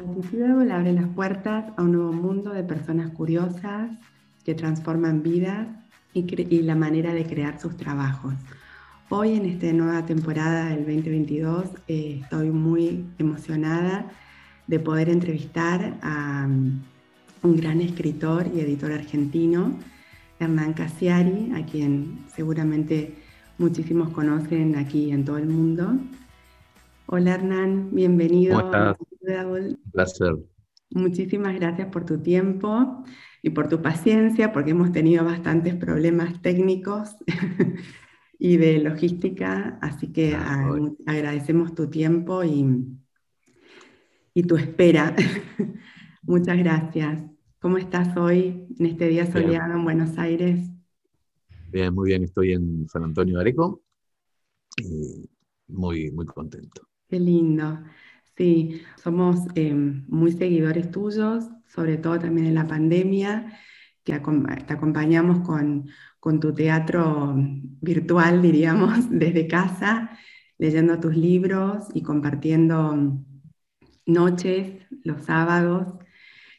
le abre las puertas a un nuevo mundo de personas curiosas que transforman vidas y, la manera de crear sus trabajos. Hoy en esta nueva temporada del 2022 eh, estoy muy emocionada de poder entrevistar a um, un gran escritor y editor argentino, Hernán Casiari, a quien seguramente muchísimos conocen aquí en todo el mundo. Hola Hernán, bienvenido. ¿Cómo estás? Un placer. Muchísimas gracias por tu tiempo y por tu paciencia, porque hemos tenido bastantes problemas técnicos y de logística, así que ah, agradecemos tu tiempo y, y tu espera. Muchas gracias. ¿Cómo estás hoy en este día soleado en Buenos Aires? Bien, muy bien. Estoy en San Antonio de Areco y muy, muy contento. Qué lindo. Sí, somos eh, muy seguidores tuyos, sobre todo también en la pandemia, que te acompañamos con, con tu teatro virtual, diríamos, desde casa, leyendo tus libros y compartiendo noches los sábados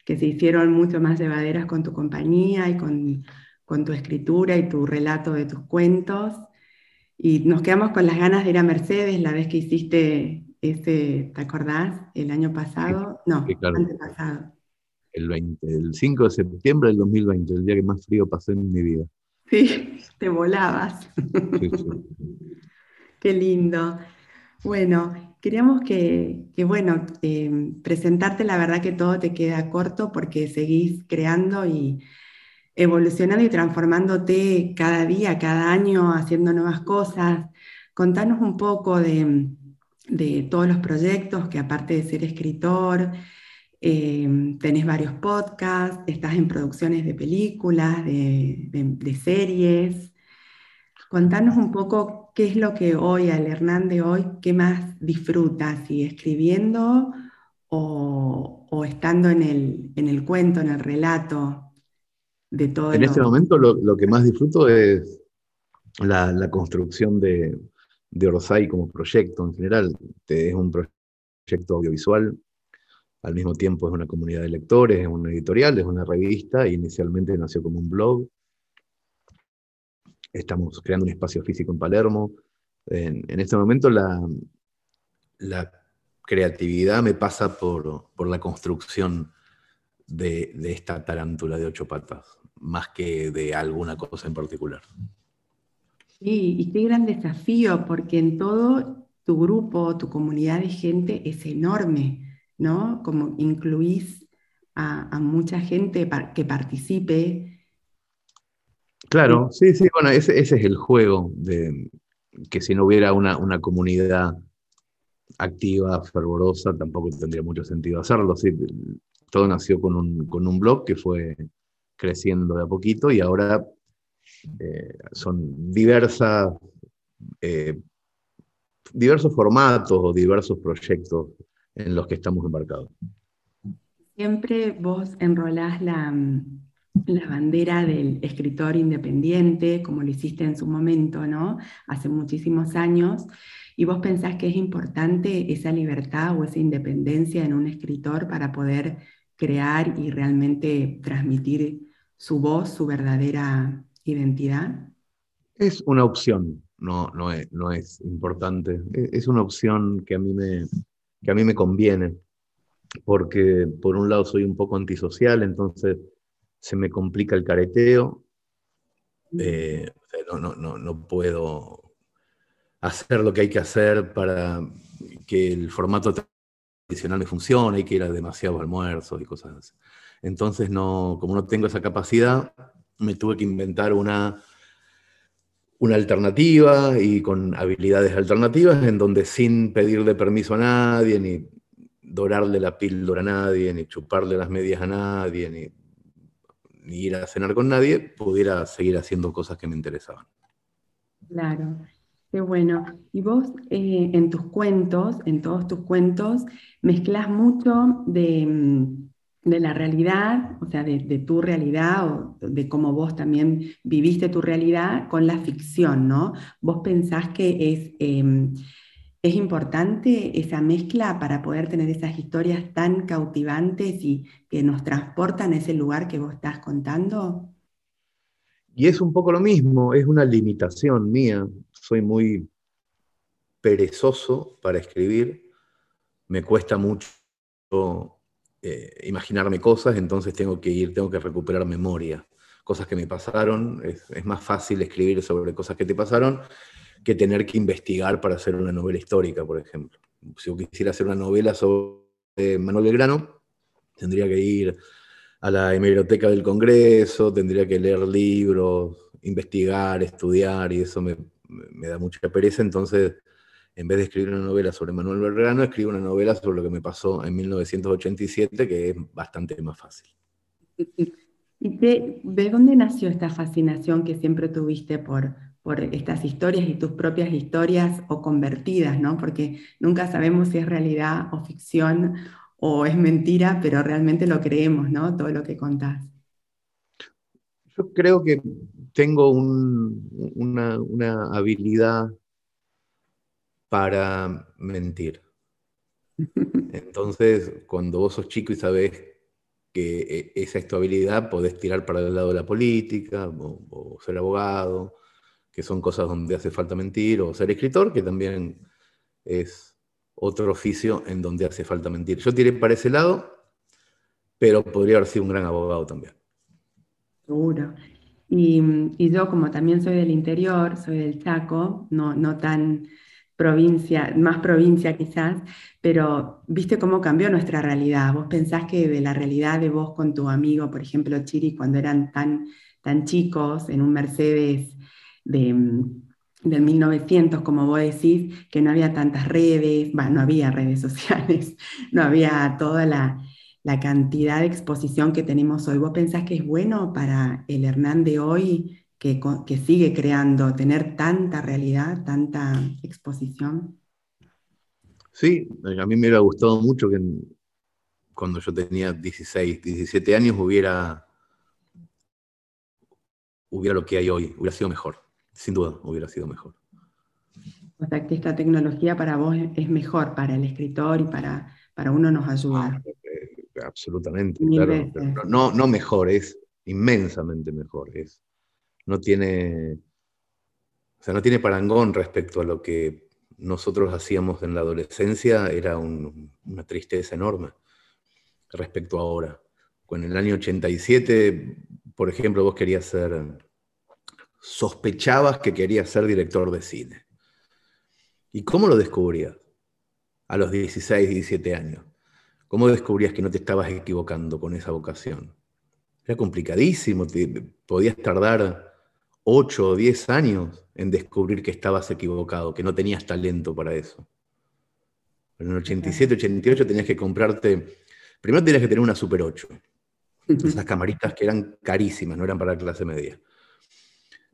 que se hicieron mucho más llevaderas con tu compañía y con con tu escritura y tu relato de tus cuentos. Y nos quedamos con las ganas de ir a Mercedes la vez que hiciste ese, ¿te acordás? El año pasado, no, antepasado. El, 20, el 5 de septiembre del 2020, el día que más frío pasé en mi vida. Sí, te volabas. Qué lindo. Bueno, queríamos que, bueno, eh, presentarte, la verdad que todo te queda corto porque seguís creando y evolucionando y transformándote cada día, cada año, haciendo nuevas cosas. Contanos un poco de, todos los proyectos, que aparte de ser escritor, eh, tenés varios podcasts, estás en producciones de películas, de, series. Contanos un poco qué es lo que hoy, al Hernán de hoy, qué más disfrutas, si escribiendo o, estando en el, en el cuento, en el relato todo. En este momento lo, que más disfruto es la, construcción de, de, Orsay como proyecto en general. Es un proyecto audiovisual, al mismo tiempo es una comunidad de lectores, es una editorial, es una revista, e inicialmente nació como un blog. Estamos creando un espacio físico en Palermo. En, este momento la, la, creatividad me pasa por, por la construcción de, de, esta tarántula de ocho patas más que de alguna cosa en particular. Sí, y qué gran desafío, porque en todo tu grupo, tu comunidad de gente es enorme, ¿no? Como incluís a, mucha gente que participe. Claro, sí, sí, bueno, ese, es el juego, de que si no hubiera una, una comunidad activa, fervorosa, tampoco tendría mucho sentido hacerlo. Sí, todo nació con un, con un blog que fue creciendo de a poquito y ahora eh, son eh, diversos formatos o diversos proyectos en los que estamos embarcados. Siempre vos enrolás la, la bandera del escritor independiente, como lo hiciste en su momento, ¿no? Hace muchísimos años. ¿Y vos pensás que es importante esa libertad o esa independencia en un escritor para poder crear y realmente transmitir su voz, su verdadera identidad? Es una opción, no, no, es, no es importante. E, es una opción que a, mí me, que a mí me conviene, porque por un lado soy un poco antisocial, entonces se me complica el careteo. Mm. Eh, no, no, no, no puedo hacer lo que hay que hacer para que el formato tradicional me funcione, hay que ir a demasiados almuerzos y cosas así. Entonces, no, como no tengo esa capacidad, me tuve que inventar una, una alternativa y con habilidades alternativas en donde sin pedirle permiso a nadie, ni dorarle la píldora a nadie, ni chuparle las medias a nadie, ni, ir a cenar con nadie, pudiera seguir haciendo cosas que me interesaban. Claro, qué bueno. Y vos eh, en tus cuentos, en todos tus cuentos, mezclas mucho de mm, de la realidad, o sea, de, tu realidad o de cómo vos también viviste tu realidad con la ficción, ¿no? Vos pensás que es, em, ¿Es importante esa mezcla para poder tener esas historias tan cautivantes y que nos transportan a ese lugar que vos estás contando? Y es un poco lo mismo, es una limitación mía. Soy muy perezoso para escribir, me cuesta mucho eh, imaginarme cosas, entonces tengo que ir, tengo que recuperar memoria. Cosas que me pasaron, es, más fácil escribir sobre cosas que te pasaron que tener que investigar para hacer una novela histórica, por ejemplo. Si yo quisiera hacer una novela sobre Manuel Belgrano, tendría que ir a la hemeroteca del Congreso, tendría que leer libros, investigar, estudiar, y eso me, me da mucha pereza. Entonces, en vez de escribir una novela sobre Manuel Belgrano, escribo una novela sobre lo que me pasó en 1987, que es bastante más fácil. ¿Y de, de dónde nació esta fascinación que siempre tuviste por, por estas historias y tus propias historias o convertidas, ¿no? Porque nunca sabemos si es realidad o ficción o es mentira, pero realmente lo creemos, ¿no? Todo lo que contás. Yo creo que tengo una, una habilidad para mentir. Entonces, cuando vos sos chico y sabés que e, esa es tu habilidad, podés tirar para el lado de la política o ser abogado que son cosas donde hace falta mentir, o ser escritor, que también es otro oficio en donde hace falta mentir. Yo tiré para ese lado, pero podría haber sido un gran abogado también. Seguro. Y, yo como también soy del interior, soy del Chaco, no, no tan provincia, más provincia quizás, pero viste cómo cambió nuestra realidad. Vos pensás que de la realidad de vos con tu amigo, por ejemplo, Chiri, cuando eran tan, tan chicos en un Mercedes de, del 1900, como vos decís, que no había tantas redes, no había redes sociales, no había toda la, la, cantidad de exposición que tenemos hoy. ¿Vos pensás que es bueno para el Hernán de hoy que, que sigue creando, tener tanta realidad, tanta exposición? Sí, a mí me hubiera gustado mucho que cuando yo tenía 16, 17 años hubiera, hubiera lo que hay hoy, hubiera sido mejor sin duda hubiera sido mejor. O sea, que esta tecnología para vos es mejor, para el escritor y para, para uno nos ayuda. Ah, eh, absolutamente, claro. No, no mejor, es inmensamente mejor. Es, no tiene, o sea, no tiene parangón respecto a lo que nosotros hacíamos en la adolescencia, era una tristeza enorme respecto a ahora. Con el año 87, por ejemplo, vos querías ser sospechabas que querías ser director de cine. ¿Y cómo lo descubrías? A los 16, 17 años. ¿Cómo descubrías que no te estabas equivocando con esa vocación? Era complicadísimo, podías tardar 8 o 10 años en descubrir que estabas equivocado, que no tenías talento para eso. En el 87, 88 tenías que comprarte, primero tenías que tener una Super 8, esas camaritas que eran carísimas, no eran para la clase media.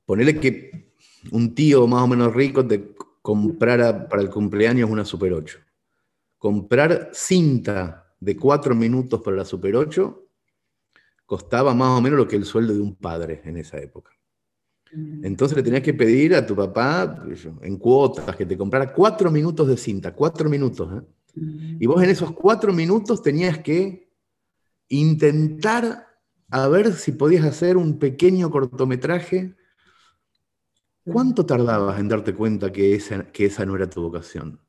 Ponele que un tío más o menos rico te comprara para el cumpleaños una Super 8. Comprar cinta de cuatro minutos para la Super 8 costaba más o menos lo que el sueldo de un padre en esa época. Entonces le tenías que pedir a tu papá en cuotas que te comprara cuatro minutos de cinta, cuatro minutos. ¿eh? Y vos en esos cuatro minutos tenías que intentar a ver si podías hacer un pequeño cortometraje ¿Cuánto tardabas en darte cuenta que esa, que esa no era tu vocación?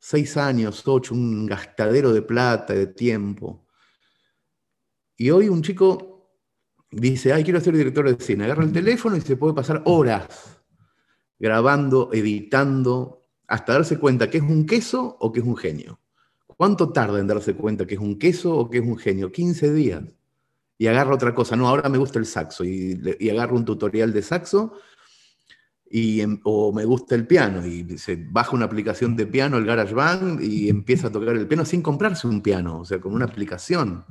Seis años, ocho, un gastadero de plata, de tiempo. Y hoy un chico dice, ay, quiero ser director de cine. Agarra el teléfono y se puede pasar horas grabando, editando, hasta darse cuenta que es un queso o que es un genio. ¿Cuánto tarda en darse cuenta que es un queso o que es un genio? 15 días. Y agarra otra cosa. No, ahora me gusta el saxo. Y, y agarra un tutorial de saxo y, em, o me gusta el piano y se baja una aplicación de piano, el GarageBand, y empieza a tocar el piano sin comprarse un piano, o sea, con una aplicación.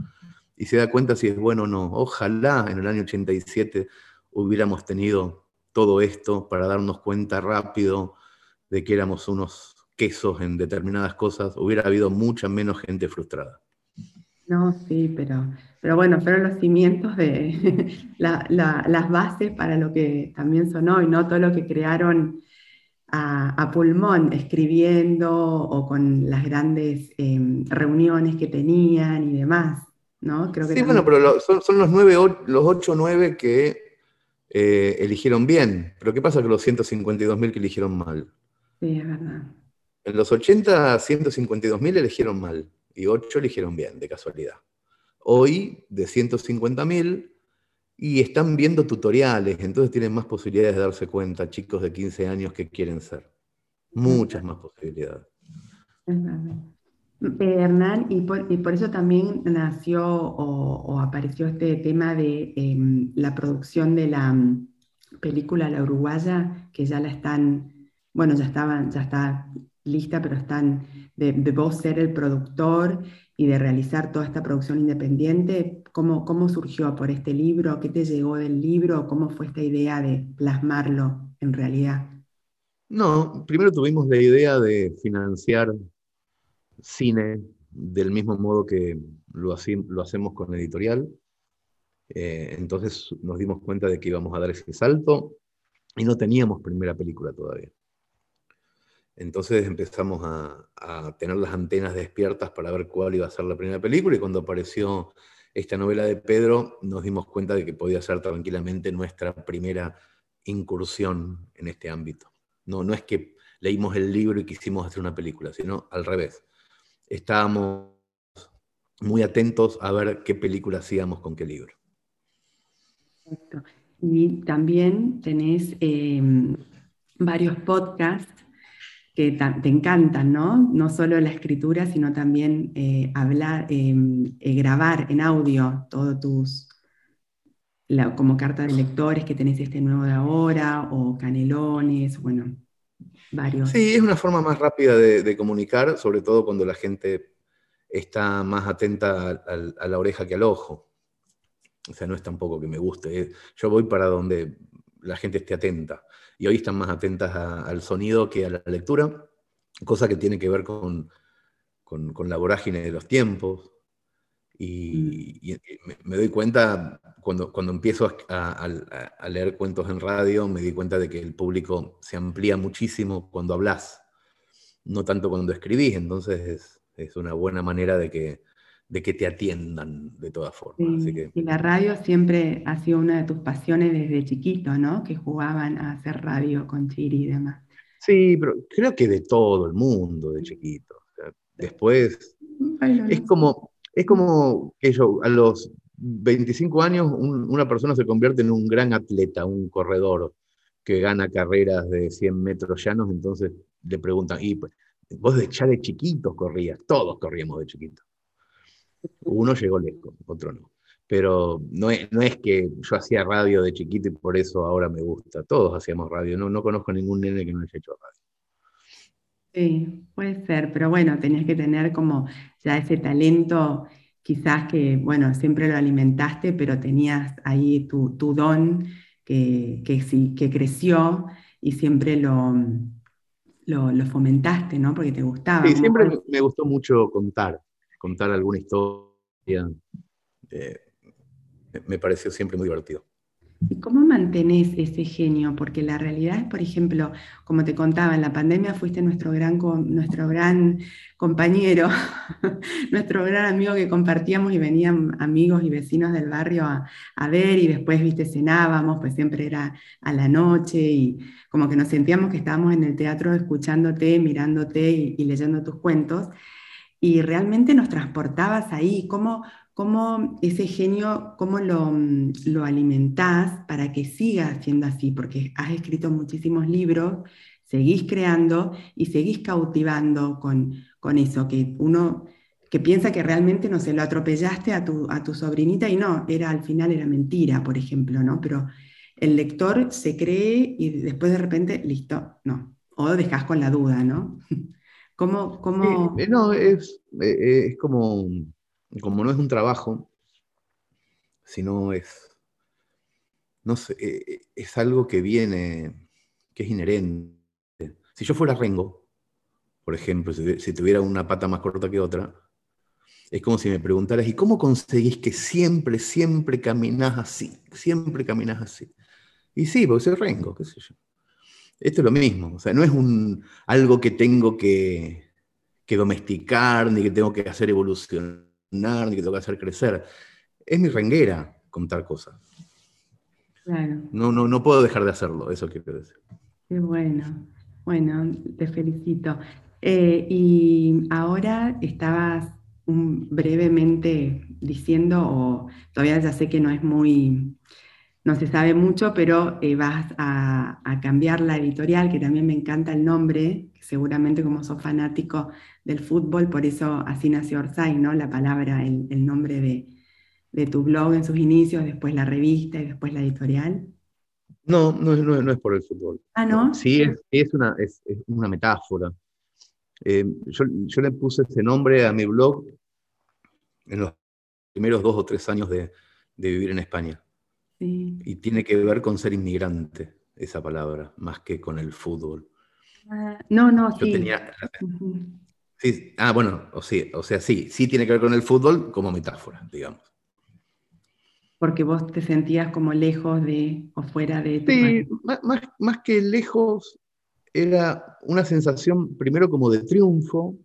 Y se da cuenta si es bueno o no. Ojalá en el año 87 hubiéramos tenido todo esto para darnos cuenta rápido de que éramos unos quesos en determinadas cosas, hubiera habido mucha menos gente frustrada. No, sí, pero, pero bueno, fueron los cimientos de las bases para lo que también son hoy, ¿no? Todo lo que crearon a, pulmón escribiendo o con las grandes em, reuniones que tenían y demás, ¿no? Creo que sí, bueno, pero son, los, nueve, los 8 o 9 que eh, eligieron bien. Pero ¿qué pasa con los 152.000 que eligieron mal? Sí, es verdad. En los 80, 152.000 eligieron mal y 8 eligieron bien, de casualidad. Hoy, de 150.000, y están viendo tutoriales, entonces tienen más posibilidades de darse cuenta, chicos de 15 años que quieren ser. Muchas más posibilidades. Eh, Hernán, y por, eso también nació o, apareció este tema de em, la producción de la mm, película La Uruguaya, que ya la están, bueno, ya estaban, ya está lista, pero están de, de vos ser el productor y de realizar toda esta producción independiente. ¿Cómo, ¿Cómo surgió por este libro? ¿Qué te llegó del libro? ¿Cómo fue esta idea de plasmarlo en realidad? No, primero tuvimos la idea de financiar cine del mismo modo que lo, lo hacemos con editorial. Eh, entonces nos dimos cuenta de que íbamos a dar ese salto y no teníamos primera película todavía. Entonces empezamos a, tener las antenas despiertas para ver cuál iba a ser la primera película y cuando apareció esta novela de Pedro nos dimos cuenta de que podía ser tranquilamente nuestra primera incursión en este ámbito. No, no es que leímos el libro y quisimos hacer una película, sino al revés. Estábamos muy atentos a ver qué película hacíamos con qué libro. Y también tenés em, varios podcasts que te encantan, ¿no? No solo la escritura, sino también eh, hablar, em, eh, grabar en audio todos tus, como carta de lectores que tenés este nuevo de ahora, o canelones, bueno, Sí, es una forma más rápida de, comunicar, sobre todo cuando la gente está más atenta a, la oreja que al ojo. O sea, no es tampoco que me guste. Yo voy para donde la gente esté atenta y hoy están más atentas al sonido que a la lectura, cosa que tiene que ver con, con, la vorágine de los tiempos. Y, mm. me, doy cuenta, cuando, cuando empiezo a, leer cuentos en radio, me di cuenta de que el público se amplía muchísimo cuando hablas, no tanto cuando escribís, entonces es, es una buena manera de que, de que te atiendan de todas formas. Y la radio siempre ha sido una de tus pasiones desde chiquito, ¿no? Que jugaban a hacer radio con Chiri y demás. Sí, pero creo que de todo el mundo de chiquito. después es como, es como que a los 25 años una persona se convierte en un gran atleta, un corredor que gana carreras de 100 metros llanos, entonces le preguntan, y pues, vos ya de chiquitos corrías, todos corríamos de chiquitos. Uno llegó lejos, otro no. Pero no es, no es que yo hacía radio de chiquito y por eso ahora me gusta. Todos hacíamos radio. No, no conozco ningún nene que no haya hecho radio. Sí, puede ser, pero bueno, tenías que tener como ya ese talento, quizás que, bueno, siempre lo alimentaste, pero tenías ahí tu, don que, que, sí, que creció y siempre lo, lo, fomentaste, ¿no? Porque te gustaba. Sí, siempre me gustó mucho contar contar alguna historia, eh, me pareció siempre muy divertido. ¿Y cómo mantenés ese genio? Porque la realidad es, por ejemplo, como te contaba, en la pandemia fuiste nuestro gran, nuestro gran compañero, nuestro gran amigo que compartíamos y venían amigos y vecinos del barrio a, ver y después, viste, cenábamos, pues siempre era a la noche y como que nos sentíamos que estábamos en el teatro escuchándote, mirándote y leyendo tus cuentos y realmente nos transportabas ahí, cómo, cómo ese genio, cómo lo, mm, lo alimentás para que siga siendo así, porque has escrito muchísimos libros, seguís creando y seguís cautivando con, con eso, que uno que piensa que realmente, no se lo atropellaste a tu, a tu sobrinita y no, era al final era mentira, por ejemplo, ¿no? Pero el lector se cree y después de repente, listo, no. O dejas con la duda, ¿no? ¿Cómo, cómo... Eh, no, es, eh, es como, como no es un trabajo, sino es, no sé, es algo que viene, que es inherente. Si yo fuera Rengo, por ejemplo, si, tuviera una pata más corta que otra, es como si me preguntaras, ¿y cómo conseguís que siempre, siempre caminás así? Siempre caminás así. Y sí, porque soy Rengo, qué sé yo. Esto es lo mismo, o sea, no es un, algo que tengo que, que domesticar, ni que tengo que hacer evolucionar, ni que tengo que hacer crecer. Es mi renguera contar cosas. Claro. No, no, no puedo dejar de hacerlo, eso quiero decir. Qué bueno. Bueno, te felicito. Eh, y ahora estabas brevemente diciendo, o todavía ya sé que no es muy, no se sabe mucho, pero eh, vas a, cambiar la editorial, que también me encanta el nombre, seguramente como sos fanático del fútbol, por eso así nació Orsay, ¿no? La palabra, el, nombre de, tu blog en sus inicios, después la revista y después la editorial. No, no, no, no es por el fútbol. Ah, ¿no? Sí, es, una, es, una metáfora. Eh, yo, le puse ese nombre a mi blog en los primeros dos o tres años de, vivir en España. Y tiene que ver con ser inmigrante, esa palabra, más que con el fútbol. Ah, no, no, yo sí. Tenía, sí. Ah, bueno, o, sí, o sea, sí, sí tiene que ver con el fútbol como metáfora, digamos. Porque vos te sentías como lejos de o fuera de tu Sí, más, más que lejos, era una sensación primero como de triunfo,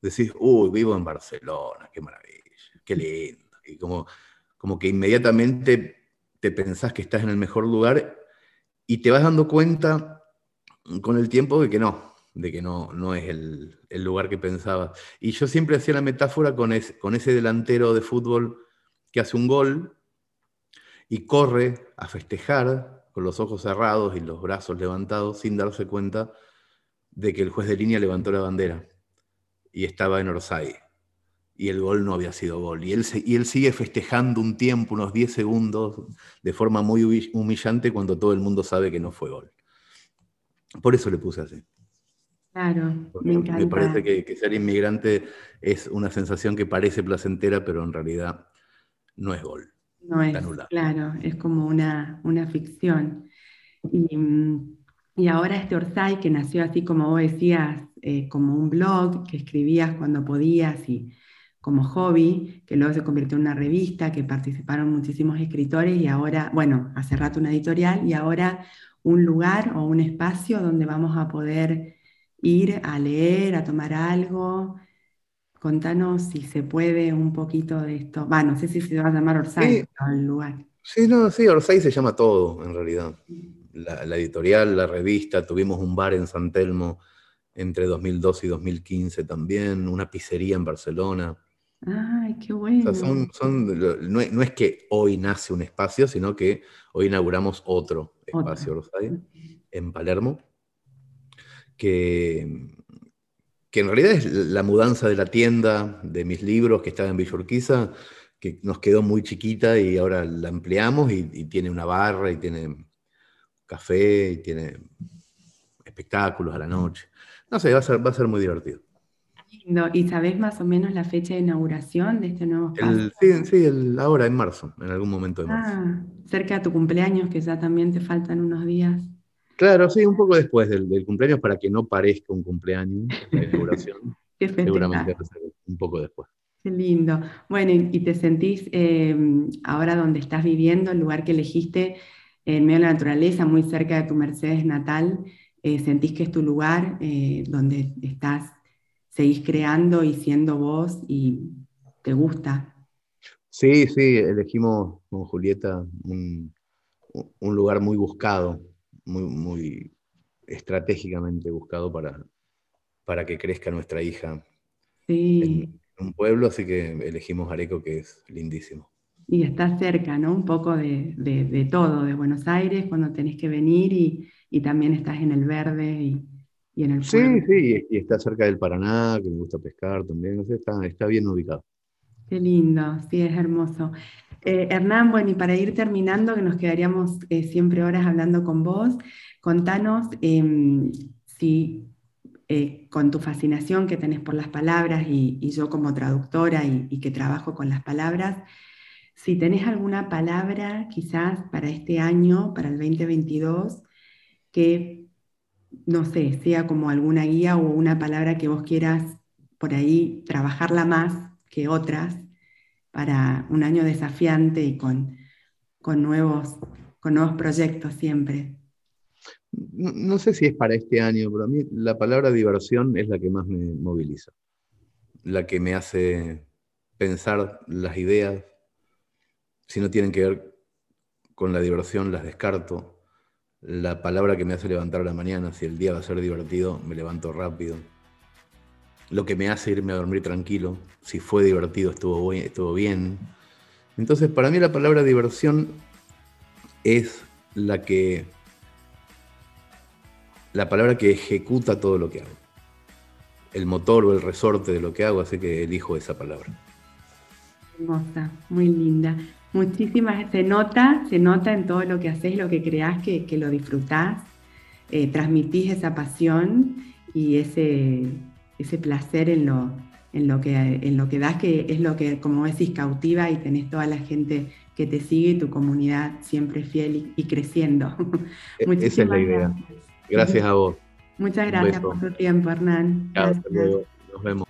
decís, uy, vivo en Barcelona, qué maravilla, qué lindo. Y como, como que inmediatamente te pensás que estás en el mejor lugar y te vas dando cuenta con el tiempo de que no, de que no, no es el, lugar que pensabas. Y yo siempre hacía la metáfora con, con ese delantero de fútbol que hace un gol y corre a festejar con los ojos cerrados y los brazos levantados sin darse cuenta de que el juez de línea levantó la bandera y estaba en Orsay. Y el gol no había sido gol. Y él, y él sigue festejando un tiempo, unos 10 segundos, de forma muy humillante cuando todo el mundo sabe que no fue gol. Por eso le puse así. Claro, me encanta. Me parece que, ser inmigrante es una sensación que parece placentera, pero en realidad no es gol. No es, claro, es como una, una ficción. Y, y ahora este Orsay, que nació así como vos decías, eh, como un blog que escribías cuando podías y como hobby, que luego se convirtió en una revista, que participaron muchísimos escritores y ahora, bueno, hace rato una editorial y ahora un lugar o un espacio donde vamos a poder ir a leer, a tomar algo. Contanos si se puede un poquito de esto. Va, no sé si se va a llamar Orsay el lugar. Sí, no, sí, Orsay se llama todo, en realidad. La, la, editorial, la revista, tuvimos un bar en San Telmo entre 2012 y 2015 también, una pizzería en Barcelona. Ay, qué bueno. no, es que hoy nace un espacio, sino que hoy inauguramos otro espacio, En Palermo, que, que en realidad es la mudanza de la tienda de mis libros que estaba en Villorquiza, que nos quedó muy chiquita y ahora la ampliamos y, y tiene una barra y tiene café y tiene espectáculos a la noche. No sé, va a ser, va a ser muy divertido. ¿Y sabes más o menos la fecha de inauguración de este nuevo espacio? sí, sí ahora en marzo, en algún momento de marzo. Ah, cerca de tu cumpleaños, que ya también te faltan unos días. Claro, sí, un poco después del, cumpleaños para que no parezca un cumpleaños la inauguración. Seguramente a ser un poco después. Qué lindo. Bueno, y, te sentís eh, ahora donde estás viviendo, el lugar que elegiste en medio de la naturaleza, muy cerca de tu Mercedes natal, eh, sentís que es tu lugar eh, donde estás, seguís creando y siendo vos y te gusta. Sí, sí, elegimos con Julieta un, lugar muy buscado, muy, muy estratégicamente buscado para, para que crezca nuestra hija en un pueblo, así que elegimos Areco, que es lindísimo. Y está cerca, ¿no? Un poco de, de todo, de Buenos Aires, cuando tenés que venir y, y también estás en el verde y, en el Sí, sí, y está cerca del Paraná, que me gusta pescar también, está, está bien ubicado. Qué lindo, sí, es hermoso. Eh, Hernán, bueno, y para ir terminando, que nos quedaríamos eh, siempre horas hablando con vos, contanos em, si eh, con tu fascinación que tenés por las palabras y, yo como traductora y, y, que trabajo con las palabras, si tenés alguna palabra quizás para este año, para el 2022, que, no sé, sea como alguna guía o una palabra que vos quieras por ahí trabajarla más que otras para un año desafiante y con, con, nuevos, con nuevos proyectos siempre. no, sé si es para este año, pero a mí la palabra diversión es la que más me moviliza, la que me hace pensar las ideas, si no tienen que ver con la diversión, las descarto. La palabra que me hace levantar a la mañana, si el día va a ser divertido, me levanto rápido. Lo que me hace irme a dormir tranquilo, si fue divertido, estuvo, estuvo bien. Entonces, para mí la palabra diversión es la que la palabra que ejecuta todo lo que hago. El motor o el resorte de lo que hago, así que elijo esa palabra. Hermosa, muy linda. Muchísimas, se nota, se nota en todo lo que haces, lo que creás, que, lo disfrutás, eh, transmitís esa pasión y ese, ese placer en lo, en, lo que, en lo que das, que es lo que, como decís, cautiva y tenés toda la gente que te sigue y tu comunidad siempre fiel y, creciendo. E-, esa es la idea. Gracias a vos. Muchas gracias por tu tiempo, Hernán. Chao, Nos vemos.